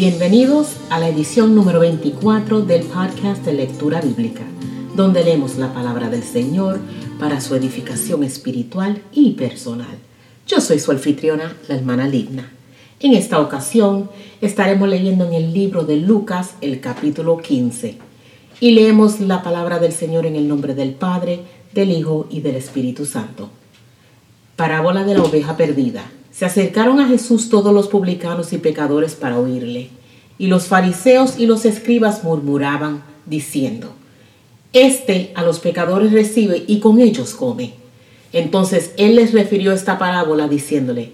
Bienvenidos a la edición número 24 del podcast de lectura bíblica, donde leemos la palabra del Señor para su edificación espiritual y personal. Yo soy su anfitriona, la hermana Ligna. En esta ocasión estaremos leyendo en el libro de Lucas el capítulo 15 y leemos la palabra del Señor en el nombre del Padre, del Hijo y del Espíritu Santo. Parábola de la oveja perdida. Se acercaron a Jesús todos los publicanos y pecadores para oírle. Y los fariseos y los escribas murmuraban, diciendo, Este a los pecadores recibe y con ellos come. Entonces él les refirió esta parábola diciéndole,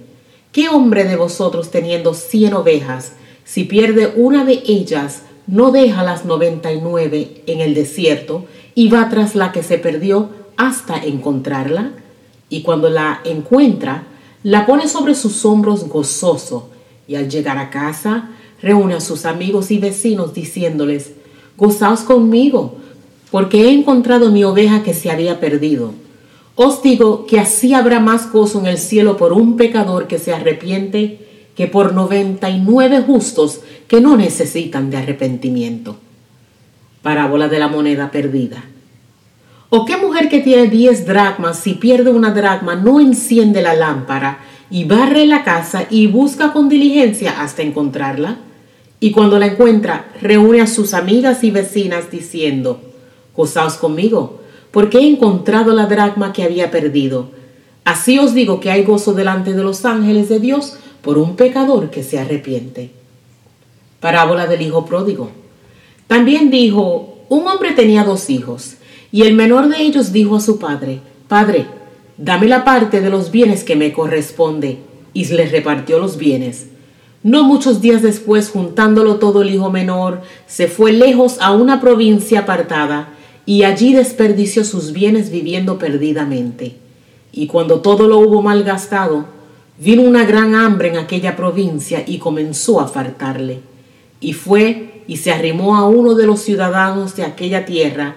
¿qué hombre de vosotros teniendo cien ovejas, si pierde una de ellas, no deja las noventa y nueve en el desierto y va tras la que se perdió hasta encontrarla? Y cuando la encuentra, la pone sobre sus hombros gozoso y al llegar a casa reúne a sus amigos y vecinos diciéndoles, gozaos conmigo, porque he encontrado mi oveja que se había perdido. Os digo que así habrá más gozo en el cielo por un pecador que se arrepiente que por noventa y nueve justos que no necesitan de arrepentimiento. Parábola de la moneda perdida. ¿O qué mujer que tiene diez dracmas, si pierde una dracma, no enciende la lámpara y barre la casa y busca con diligencia hasta encontrarla? Y cuando la encuentra, reúne a sus amigas y vecinas diciendo, Gozaos conmigo, porque he encontrado la dracma que había perdido. Así os digo que hay gozo delante de los ángeles de Dios por un pecador que se arrepiente. Parábola del Hijo Pródigo. También dijo, un hombre tenía dos hijos, y el menor de ellos dijo a su padre, Padre, dame la parte de los bienes que me corresponde, y le repartió los bienes. No muchos días después, juntándolo todo el hijo menor, se fue lejos a una provincia apartada, y allí desperdició sus bienes viviendo perdidamente. Y cuando todo lo hubo malgastado, vino una gran hambre en aquella provincia y comenzó a faltarle. Y fue y se arrimó a uno de los ciudadanos de aquella tierra,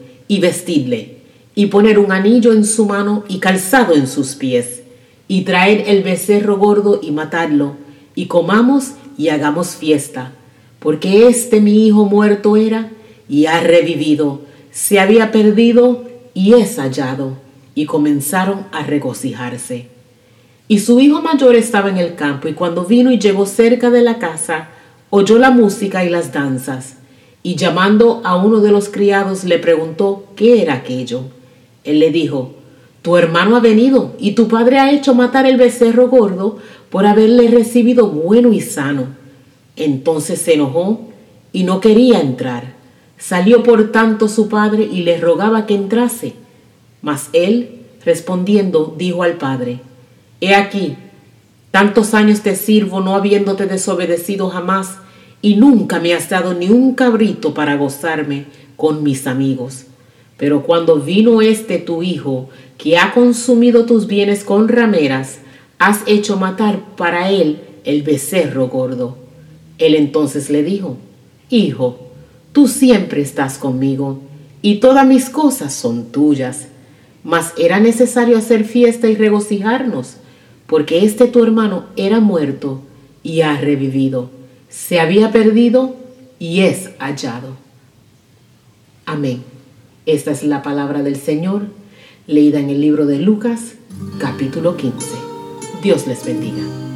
y vestidle, y poner un anillo en su mano y calzado en sus pies, y traer el becerro gordo y matarlo, y comamos y hagamos fiesta, porque este mi hijo muerto era y ha revivido, se había perdido y es hallado, y comenzaron a regocijarse. Y su hijo mayor estaba en el campo, y cuando vino y llegó cerca de la casa, oyó la música y las danzas y llamando a uno de los criados le preguntó qué era aquello. Él le dijo, Tu hermano ha venido y tu padre ha hecho matar el becerro gordo por haberle recibido bueno y sano. Entonces se enojó y no quería entrar. Salió por tanto su padre y le rogaba que entrase. Mas él, respondiendo, dijo al padre, He aquí, tantos años te sirvo no habiéndote desobedecido jamás, y nunca me has dado ni un cabrito para gozarme con mis amigos. Pero cuando vino este tu hijo, que ha consumido tus bienes con rameras, has hecho matar para él el becerro gordo. Él entonces le dijo, Hijo, tú siempre estás conmigo, y todas mis cosas son tuyas. Mas era necesario hacer fiesta y regocijarnos, porque este tu hermano era muerto y ha revivido se había perdido y es hallado. Amén. Esta es la palabra del Señor, leída en el libro de Lucas, capítulo 15. Dios les bendiga.